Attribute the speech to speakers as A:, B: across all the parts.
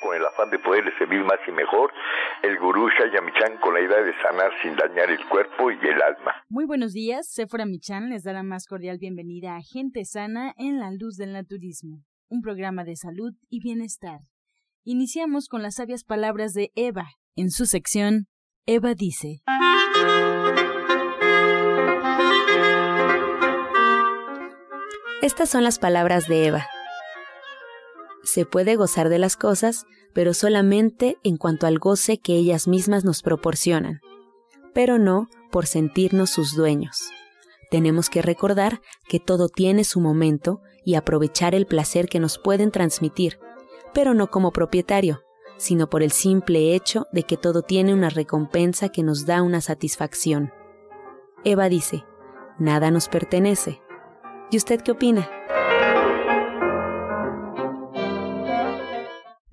A: Con el afán de poderle servir más y mejor, el gurú Shayamichan con la idea de sanar sin dañar el cuerpo y el alma.
B: Muy buenos días, Sephora Michan les da la más cordial bienvenida a Gente Sana en la Luz del Naturismo, un programa de salud y bienestar. Iniciamos con las sabias palabras de Eva. En su sección, Eva dice.
C: Estas son las palabras de Eva. Se puede gozar de las cosas, pero solamente en cuanto al goce que ellas mismas nos proporcionan, pero no por sentirnos sus dueños. Tenemos que recordar que todo tiene su momento y aprovechar el placer que nos pueden transmitir, pero no como propietario, sino por el simple hecho de que todo tiene una recompensa que nos da una satisfacción. Eva dice, nada nos pertenece. ¿Y usted qué opina?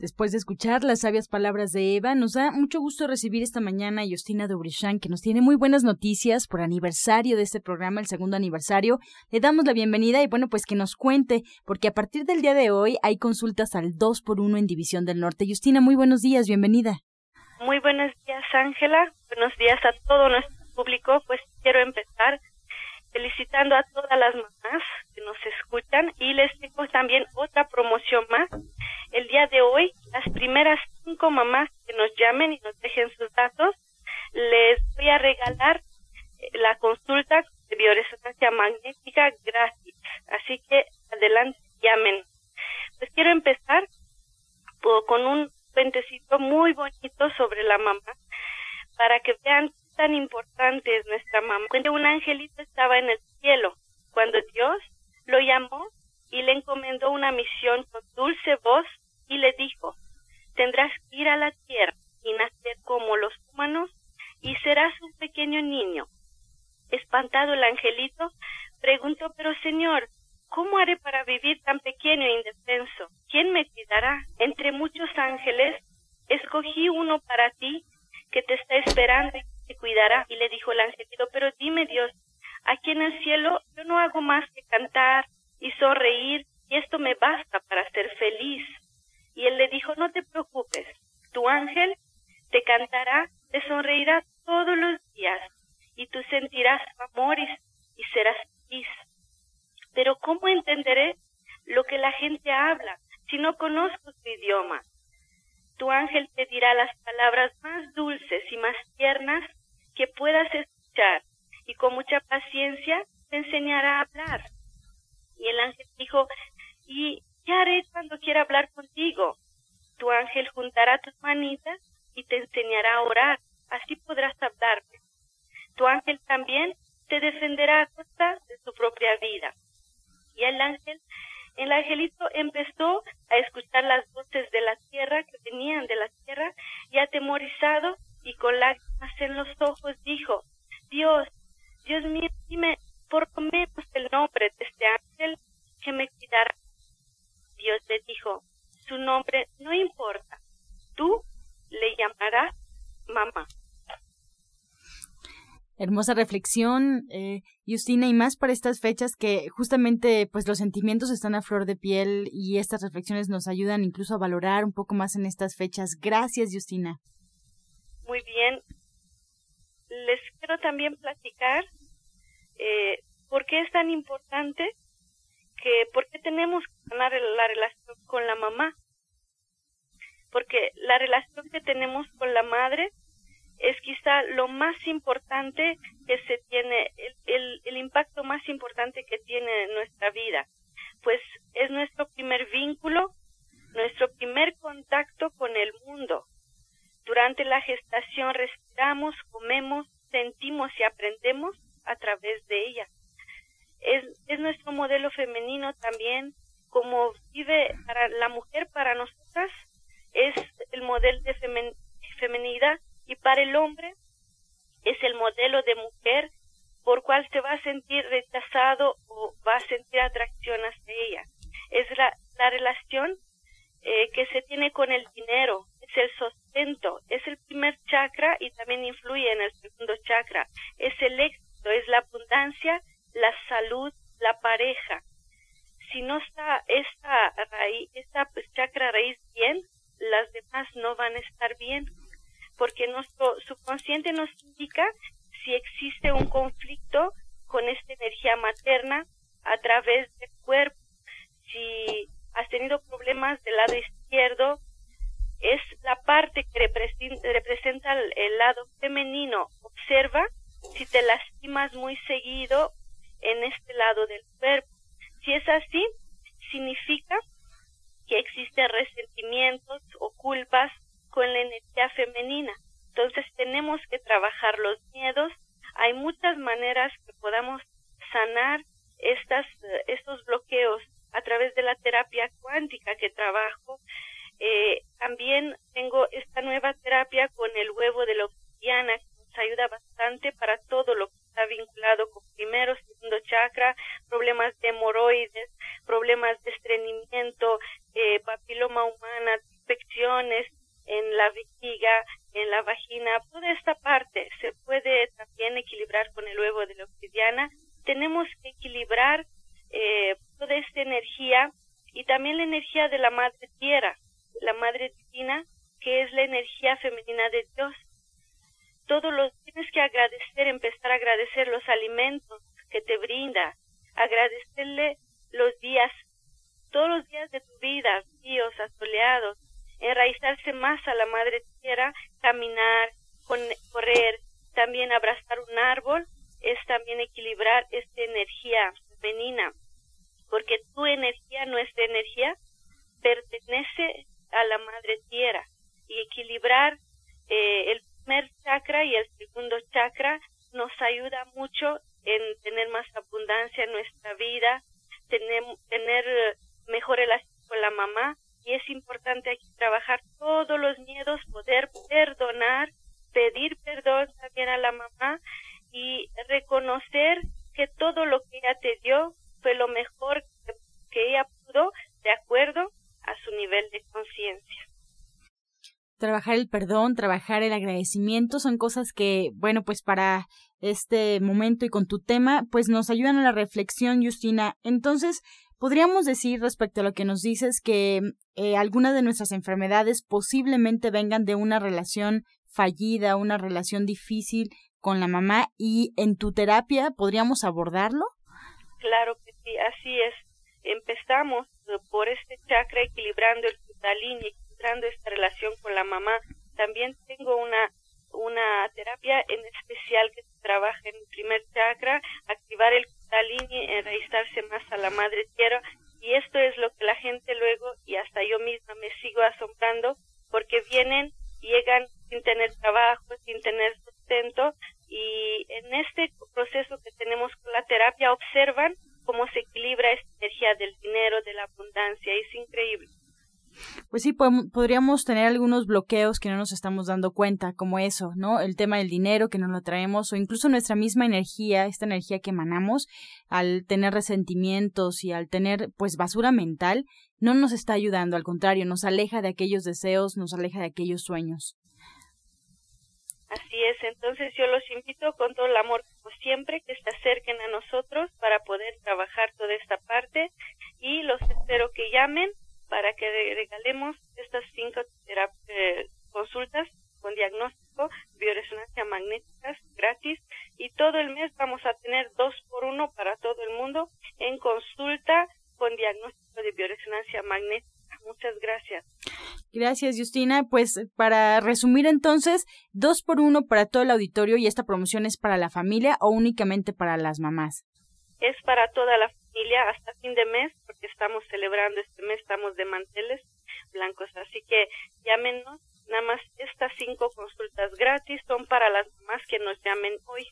B: Después de escuchar las sabias palabras de Eva, nos da mucho gusto recibir esta mañana a Justina Dobrichan, que nos tiene muy buenas noticias por aniversario de este programa, el segundo aniversario. Le damos la bienvenida y bueno, pues que nos cuente, porque a partir del día de hoy hay consultas al 2 por 1 en División del Norte. Justina, muy buenos días, bienvenida.
D: Muy buenos días, Ángela. Buenos días a todo nuestro público. Pues quiero empezar felicitando a todas las mamás que nos escuchan y les tengo también otra promoción más el día de hoy, las primeras cinco mamás que nos llamen y nos dejen sus datos, les voy a regalar eh, la consulta de bioresonancia magnética gratis. Así que adelante, llamen. Pues quiero empezar con un cuentecito muy bonito sobre la mamá para que vean tan importante es nuestra mamá. Cuando un angelito estaba en el cielo, cuando Dios lo llamó y le encomendó una misión con dulce voz y le dijo, tendrás que ir a la tierra y nacer como los humanos y serás un pequeño niño. Espantado el angelito, preguntó, pero señor, ¿cómo haré para vivir tan pequeño e indefenso? ¿Quién me cuidará? Entre muchos ángeles, escogí uno para ti que te está esperando y cuidará. Y le dijo el angelito, pero dime Dios, aquí en el cielo yo no hago más que cantar y sonreír y esto me basta para ser feliz. Y él le dijo, no te preocupes, tu ángel te cantará, te sonreirá todos los días y tú sentirás amor y, serás feliz. Pero ¿cómo entenderé lo que la gente habla si no conozco tu idioma? Tu ángel te dirá las palabras más dulces y más tiernas que puedas escuchar y con mucha paciencia te enseñará a hablar. Y el ángel dijo, ¿y ¿Qué haré cuando quiera hablar contigo? Tu ángel juntará tus manitas y te enseñará a orar. Así podrás hablarme. Tu ángel también te defenderá a costa de su propia vida. Y el ángel, el angelito empezó a escuchar las voces de la tierra que venían de la tierra y atemorizado y con lágrimas en los ojos dijo, Dios, Dios mío, dime por lo menos el nombre de este ángel que me cuidará Dios le dijo, su nombre no importa, tú le llamarás mamá.
B: Hermosa reflexión, eh, Justina, y más para estas fechas que justamente pues los sentimientos están a flor de piel y estas reflexiones nos ayudan incluso a valorar un poco más en estas fechas. Gracias, Justina.
D: Muy bien. Les quiero también platicar eh, por qué es tan importante que por qué tenemos que ganar la relación con la mamá. Porque la relación que tenemos con la madre es quizá lo más importante que se tiene, el, el, impacto más importante que tiene en nuestra vida, pues es nuestro primer vínculo, nuestro primer contacto con el mundo. Durante la gestación respiramos, comemos, sentimos y aprendemos a través de ella es, es nuestro modelo femenino también, como vive para la mujer, para nosotras, es el modelo de femenidad y para el hombre es el modelo de mujer por cual se va a sentir rechazado o va a sentir atracción hacia ella. Es la, la relación eh, que se tiene con el dinero, es es el sustento, es el primer chakra y también influye en el segundo chakra. Es el éxito, es la abundancia, la salud, la pareja. Si no está esta raíz, esta pues, chakra raíz bien, las demás no van a estar bien, porque nuestro subconsciente nos indica si existe un conflicto con esta energía materna a través del cuerpo. Si has tenido problemas del lado izquierdo, es la parte que representa el lado femenino. Observa si te lastimas muy seguido en este lado del cuerpo. Si es así, significa que existen resentimientos o culpas con la energía femenina. Entonces tenemos que trabajar los miedos. Hay muchas maneras que podamos sanar estas, estos bloqueos a través de la terapia cuántica que trabajo. Eh, también tengo esta nueva terapia con el huevo de la obsidiana que nos ayuda bastante para todo lo que está vinculado con primero, segundo chakra, problemas de hemorroides, problemas de estreñimiento, eh, papiloma humana, infecciones en la vejiga, en la vagina, toda esta parte se puede también equilibrar con el huevo de la obsidiana. Tenemos que equilibrar eh, toda esta energía y también la energía de la madre tierra, la madre divina, que es la energía femenina de Dios. Todos los tienes que agradecer, empezar a los alimentos que te brinda, agradecerle los días, todos los días de tu vida, días asoleados, enraizarse más a la madre tierra, caminar, correr, también abrazar un árbol, es también equilibrar esta energía femenina, porque tu energía, nuestra energía, pertenece a la madre tierra y equilibrar eh, el primer chakra y el segundo chakra nos ayuda mucho en tener más abundancia en nuestra vida, tener, tener mejor relación con la mamá. Y es importante aquí trabajar todos los miedos, poder perdonar, pedir perdón también a la mamá y reconocer que todo lo que ella te dio fue lo mejor que ella pudo de acuerdo a su nivel de conciencia
B: trabajar el perdón, trabajar el agradecimiento, son cosas que, bueno, pues para este momento y con tu tema, pues nos ayudan a la reflexión, Justina. Entonces, podríamos decir respecto a lo que nos dices que eh, algunas de nuestras enfermedades posiblemente vengan de una relación fallida, una relación difícil con la mamá y en tu terapia podríamos abordarlo?
D: Claro que sí, así es. Empezamos por este chakra equilibrando el kundalini, esta relación con la mamá. También tengo una una terapia en especial que trabaja en el primer chakra, activar el kundalini, enraizarse más a la madre tierra y esto es lo que la gente luego y hasta yo misma me sigo asombrando porque vienen, llegan sin tener trabajo, sin tener sustento y en este proceso que tenemos con la terapia observan cómo se equilibra esta energía del dinero, de la abundancia, es increíble.
B: Pues sí, podríamos tener algunos bloqueos que no nos estamos dando cuenta, como eso, ¿no? El tema del dinero que no lo traemos, o incluso nuestra misma energía, esta energía que emanamos, al tener resentimientos y al tener, pues, basura mental, no nos está ayudando, al contrario, nos aleja de aquellos deseos, nos aleja de aquellos sueños.
D: Así es, entonces yo los invito con todo el amor, como siempre, que se acerquen a nosotros para poder trabajar toda esta parte y los espero que llamen para que regalemos estas cinco eh, consultas con diagnóstico, bioresonancia magnéticas gratis y todo el mes vamos a tener dos por uno para todo el mundo en consulta con diagnóstico de bioresonancia magnética. Muchas gracias.
B: Gracias, Justina. Pues para resumir entonces, dos por uno para todo el auditorio y esta promoción es para la familia o únicamente para las mamás.
D: Es para toda la familia hasta fin de mes, estamos celebrando este mes, estamos de manteles blancos. Así que llámenos, nada más estas cinco consultas gratis son para las mamás que nos llamen hoy.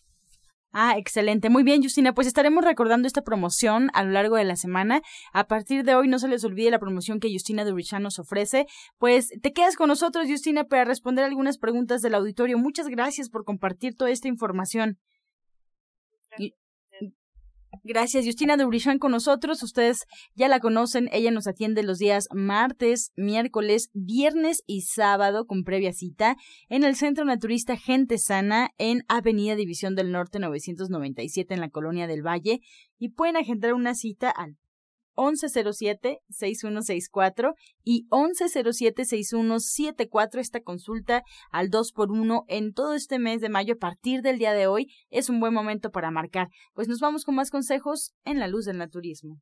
B: Ah, excelente. Muy bien, Justina. Pues estaremos recordando esta promoción a lo largo de la semana. A partir de hoy, no se les olvide la promoción que Justina Durichan nos ofrece. Pues te quedas con nosotros, Justina, para responder algunas preguntas del auditorio. Muchas gracias por compartir toda esta información. Gracias, Justina Dubrichan con nosotros. Ustedes ya la conocen. Ella nos atiende los días martes, miércoles, viernes y sábado con previa cita en el Centro Naturista Gente Sana en Avenida División del Norte 997 en la Colonia del Valle. Y pueden agendar una cita al 1107-6164 y 1107-6174. Esta consulta al 2x1 en todo este mes de mayo a partir del día de hoy es un buen momento para marcar. Pues nos vamos con más consejos en la luz del naturismo.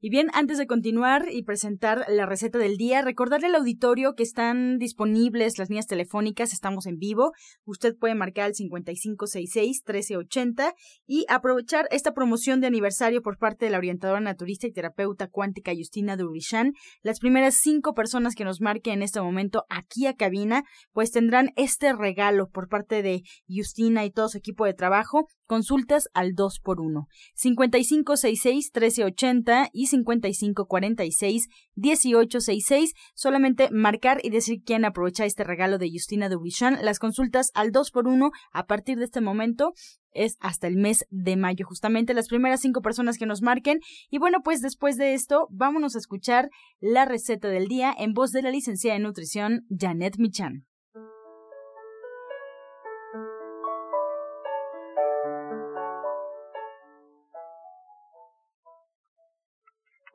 B: Y bien, antes de continuar y presentar la receta del día, recordarle al auditorio que están disponibles las líneas telefónicas, estamos en vivo. Usted puede marcar el 5566-1380 y aprovechar esta promoción de aniversario por parte de la orientadora naturista y terapeuta cuántica Justina Durishan. Las primeras cinco personas que nos marquen en este momento aquí a cabina, pues tendrán este regalo por parte de Justina y todo su equipo de trabajo. Consultas al 2x1. 5566-1380 y 5546-1866. Solamente marcar y decir quién aprovecha este regalo de Justina Dubrichan. Las consultas al 2x1 a partir de este momento es hasta el mes de mayo, justamente las primeras cinco personas que nos marquen. Y bueno, pues después de esto, vámonos a escuchar la receta del día en voz de la licenciada en nutrición, Janet Michan.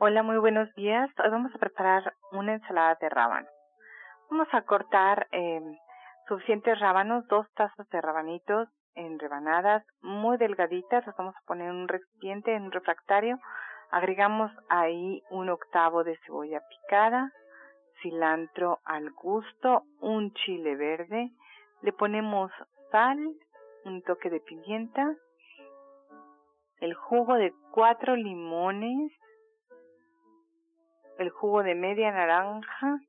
E: Hola, muy buenos días. Hoy vamos a preparar una ensalada de rábano. Vamos a cortar eh, suficientes rábanos, dos tazas de rabanitos en rebanadas muy delgaditas. Los vamos a poner en un recipiente, en un refractario. Agregamos ahí un octavo de cebolla picada, cilantro al gusto, un chile verde. Le ponemos sal, un toque de pimienta, el jugo de cuatro limones, el jugo de media naranja,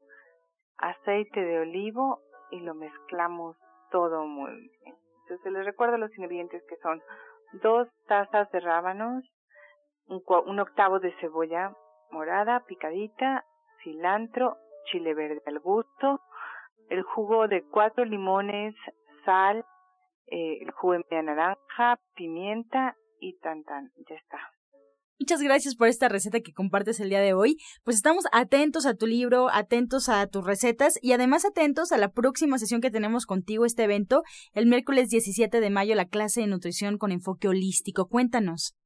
E: aceite de olivo y lo mezclamos todo muy bien. Entonces les recuerdo los ingredientes que son dos tazas de rábanos, un, octavo de cebolla morada picadita, cilantro, chile verde al gusto, el jugo de cuatro limones, sal, eh, el jugo de media naranja, pimienta y tan tan, ya está.
B: Muchas gracias por esta receta que compartes el día de hoy. Pues estamos atentos a tu libro, atentos a tus recetas y además atentos a la próxima sesión que tenemos contigo, este evento, el miércoles 17 de mayo, la clase de nutrición con enfoque holístico. Cuéntanos.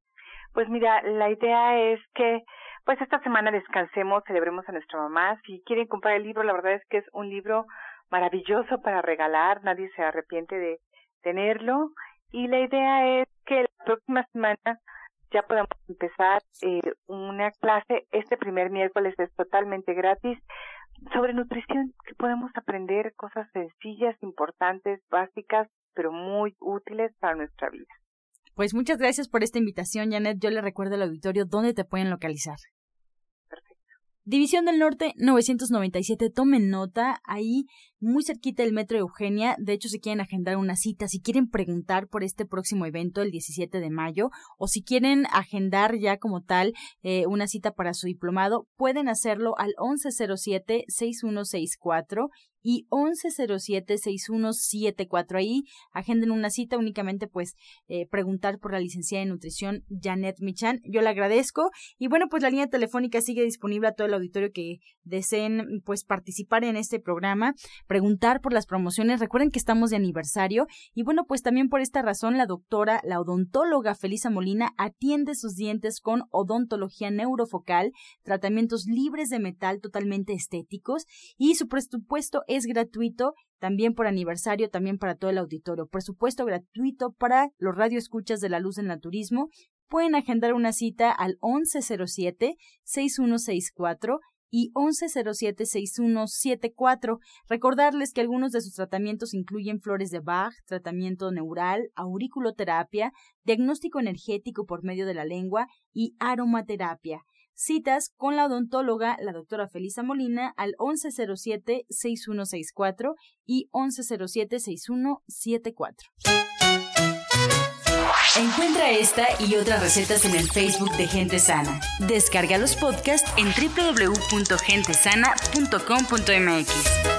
E: Pues mira, la idea es que pues esta semana descansemos, celebremos a nuestra mamá. Si quieren comprar el libro, la verdad es que es un libro maravilloso para regalar, nadie se arrepiente de tenerlo. Y la idea es que la próxima semana ya podemos empezar eh, una clase. Este primer miércoles es totalmente gratis sobre nutrición, que podemos aprender cosas sencillas, importantes, básicas, pero muy útiles para nuestra vida.
B: Pues muchas gracias por esta invitación, Janet. Yo le recuerdo al auditorio dónde te pueden localizar. División del Norte 997, tomen nota, ahí muy cerquita del Metro Eugenia, de hecho si quieren agendar una cita, si quieren preguntar por este próximo evento el 17 de mayo o si quieren agendar ya como tal eh, una cita para su diplomado, pueden hacerlo al 1107-6164 y 1107-6174. Ahí agenden una cita únicamente pues eh, preguntar por la licenciada en nutrición Janet Michan. Yo le agradezco y bueno pues la línea telefónica sigue disponible a todo el auditorio que deseen pues participar en este programa, preguntar por las promociones. Recuerden que estamos de aniversario y bueno pues también por esta razón la doctora, la odontóloga Felisa Molina atiende sus dientes con odontología neurofocal, tratamientos libres de metal totalmente estéticos y su presupuesto es gratuito también por aniversario, también para todo el auditorio. Por supuesto, gratuito para los radioescuchas de la luz del naturismo. Pueden agendar una cita al 1107-6164 y 1107-6174. Recordarles que algunos de sus tratamientos incluyen flores de Bach, tratamiento neural, auriculoterapia, diagnóstico energético por medio de la lengua y aromaterapia. Citas con la odontóloga, la doctora Felisa Molina, al 1107-6164 y 1107-6174.
C: Encuentra esta y otras recetas en el Facebook de Gente Sana. Descarga los podcasts en www.gentesana.com.mx.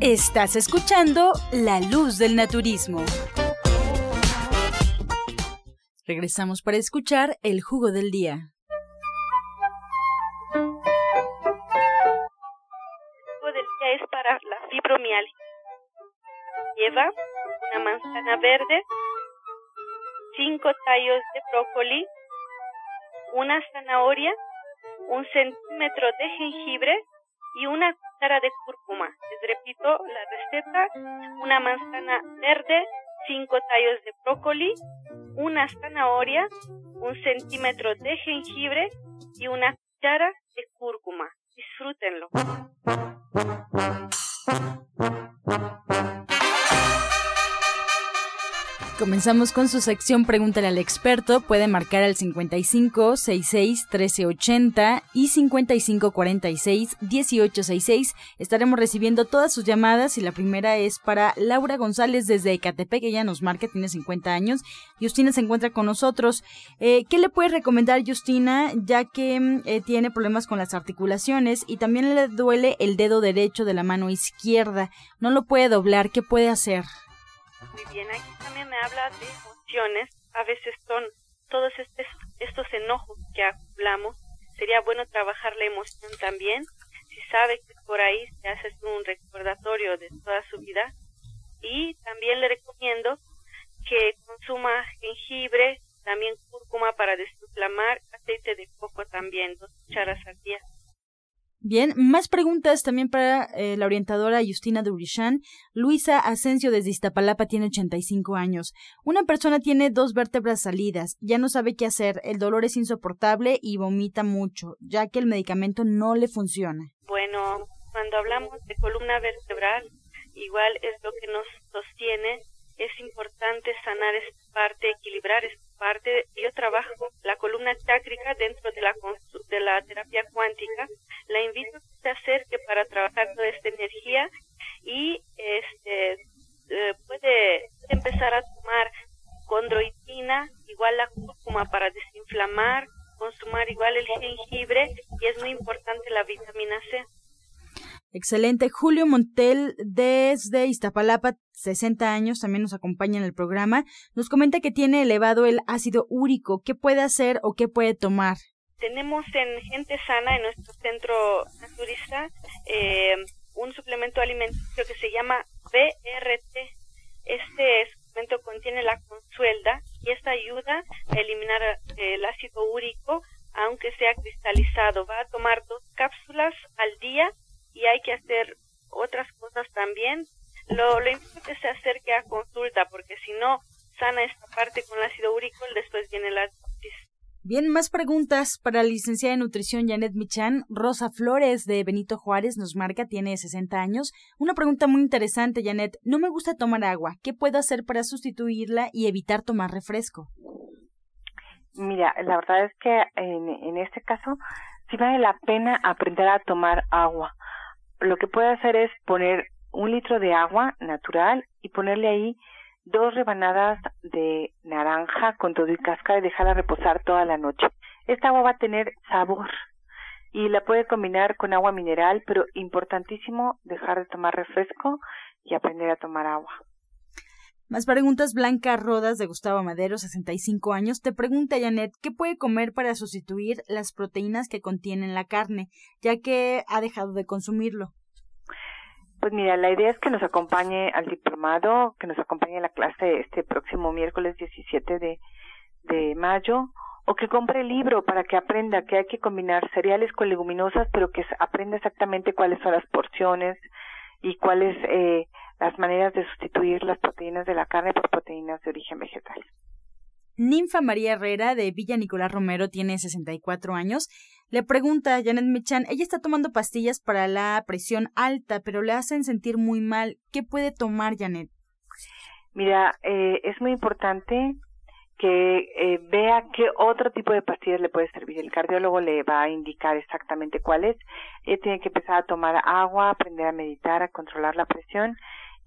B: Estás escuchando La Luz del Naturismo. Regresamos para escuchar el jugo del día.
D: El jugo del día es para la fibromialgia. Lleva una manzana verde, cinco tallos de brócoli, una zanahoria, un centímetro de jengibre y una cuchara de cúrcuma. Les repito la receta, una manzana verde, cinco tallos de brócoli, una zanahoria, un centímetro de jengibre y una cuchara de cúrcuma. Disfrútenlo.
B: Comenzamos con su sección Pregúntale al experto. Puede marcar al 55 66 1380 y 55 46 1866. Estaremos recibiendo todas sus llamadas y la primera es para Laura González desde Ecatepec. Ella nos marca, tiene 50 años. Justina se encuentra con nosotros. Eh, ¿Qué le puede recomendar Justina ya que mm, eh, tiene problemas con las articulaciones y también le duele el dedo derecho de la mano izquierda? No lo puede doblar. ¿Qué puede hacer?
D: Muy bien, aquí también me habla de emociones. A veces son todos estos, estos enojos que hablamos. Sería bueno trabajar la emoción también. Si sabe que por ahí se hace un recordatorio de toda su vida. Y también le recomiendo que consuma jengibre, también cúrcuma para desinflamar, aceite de coco también, dos cucharas al día.
B: Bien, más preguntas también para eh, la orientadora Justina Durishan. Luisa Asensio desde Iztapalapa tiene 85 años. Una persona tiene dos vértebras salidas, ya no sabe qué hacer, el dolor es insoportable y vomita mucho, ya que el medicamento no le funciona.
D: Bueno, cuando hablamos de columna vertebral, igual es lo que nos sostiene, es importante sanar esta parte, equilibrar esta parte. Yo trabajo la columna chácrica dentro de la, de la terapia cuántica la invito a que se acerque para trabajar toda esta energía y este eh, puede empezar a tomar condroitina, igual la cúrcuma para desinflamar, consumar igual el jengibre y es muy importante la vitamina C.
B: Excelente. Julio Montel desde Iztapalapa, 60 años, también nos acompaña en el programa. Nos comenta que tiene elevado el ácido úrico. ¿Qué puede hacer o qué puede tomar?
D: Tenemos en Gente Sana, en nuestro centro naturista, eh, un suplemento alimenticio que se llama BRT. Este suplemento contiene la consuelda y esta ayuda a eliminar eh, el ácido úrico, aunque sea cristalizado. Va a tomar dos cápsulas al día y hay que hacer otras cosas también. Lo, lo importante es que se acerque a consulta, porque si no sana esta parte con el ácido úrico, después viene la
B: Bien, más preguntas para la licenciada en nutrición Janet Michan. Rosa Flores de Benito Juárez nos marca, tiene 60 años. Una pregunta muy interesante, Janet. No me gusta tomar agua. ¿Qué puedo hacer para sustituirla y evitar tomar refresco?
E: Mira, la verdad es que en, en este caso sí vale la pena aprender a tomar agua. Lo que puede hacer es poner un litro de agua natural y ponerle ahí dos rebanadas de naranja con todo y cáscara y dejarla reposar toda la noche. Esta agua va a tener sabor y la puede combinar con agua mineral, pero importantísimo dejar de tomar refresco y aprender a tomar agua.
B: Más preguntas. Blanca Rodas de Gustavo Madero, 65 años, te pregunta, Janet, ¿qué puede comer para sustituir las proteínas que contienen la carne, ya que ha dejado de consumirlo?
E: Pues mira, la idea es que nos acompañe al diplomado, que nos acompañe a la clase este próximo miércoles 17 de, de mayo o que compre el libro para que aprenda que hay que combinar cereales con leguminosas, pero que aprenda exactamente cuáles son las porciones y cuáles eh, las maneras de sustituir las proteínas de la carne por proteínas de origen vegetal.
B: Ninfa María Herrera de Villa Nicolás Romero tiene 64 años. Le pregunta a Janet Michan, ella está tomando pastillas para la presión alta, pero le hacen sentir muy mal. ¿Qué puede tomar Janet?
E: Mira, eh, es muy importante que eh, vea qué otro tipo de pastillas le puede servir. El cardiólogo le va a indicar exactamente cuáles. Ella tiene que empezar a tomar agua, aprender a meditar, a controlar la presión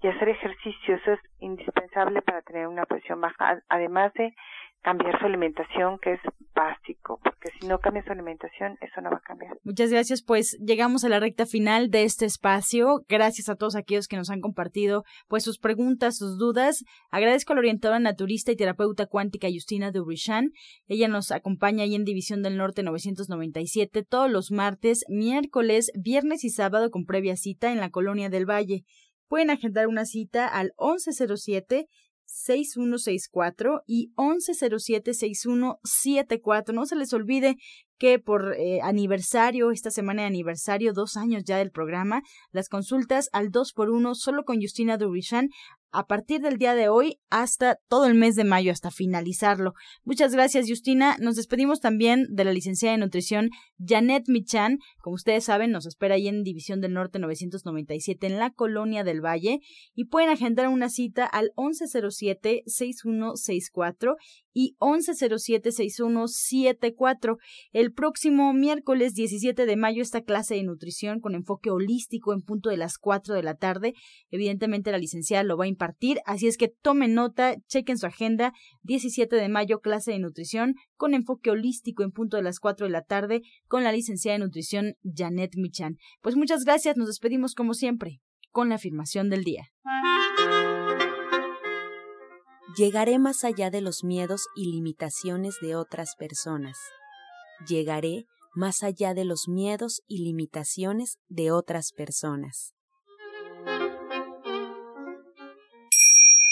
E: y hacer ejercicio. Eso es indispensable para tener una presión baja, además de cambiar su alimentación, que es básico, porque si no cambia su alimentación, eso no va a cambiar.
B: Muchas gracias, pues llegamos a la recta final de este espacio. Gracias a todos aquellos que nos han compartido pues sus preguntas, sus dudas. Agradezco a la orientadora naturista y terapeuta cuántica Justina Dubrichan. Ella nos acompaña ahí en División del Norte 997 todos los martes, miércoles, viernes y sábado con previa cita en la Colonia del Valle. Pueden agendar una cita al 1107 6164 y 1107-6174. No se les olvide que por eh, aniversario, esta semana de aniversario, dos años ya del programa, las consultas al 2 por 1 solo con Justina Durishan a partir del día de hoy hasta todo el mes de mayo, hasta finalizarlo. Muchas gracias, Justina. Nos despedimos también de la licenciada de nutrición Janet Michan. Como ustedes saben, nos espera ahí en División del Norte 997 en la Colonia del Valle y pueden agendar una cita al 1107-6164 y 1107-6174. El próximo miércoles 17 de mayo esta clase de nutrición con enfoque holístico en punto de las 4 de la tarde. Evidentemente la licenciada lo va a así es que tomen nota, chequen su agenda. 17 de mayo clase de nutrición con enfoque holístico en punto de las 4 de la tarde con la licenciada de nutrición Janet Michan. Pues muchas gracias, nos despedimos como siempre con la afirmación del día.
C: Llegaré más allá de los miedos y limitaciones de otras personas. Llegaré más allá de los miedos y limitaciones de otras personas.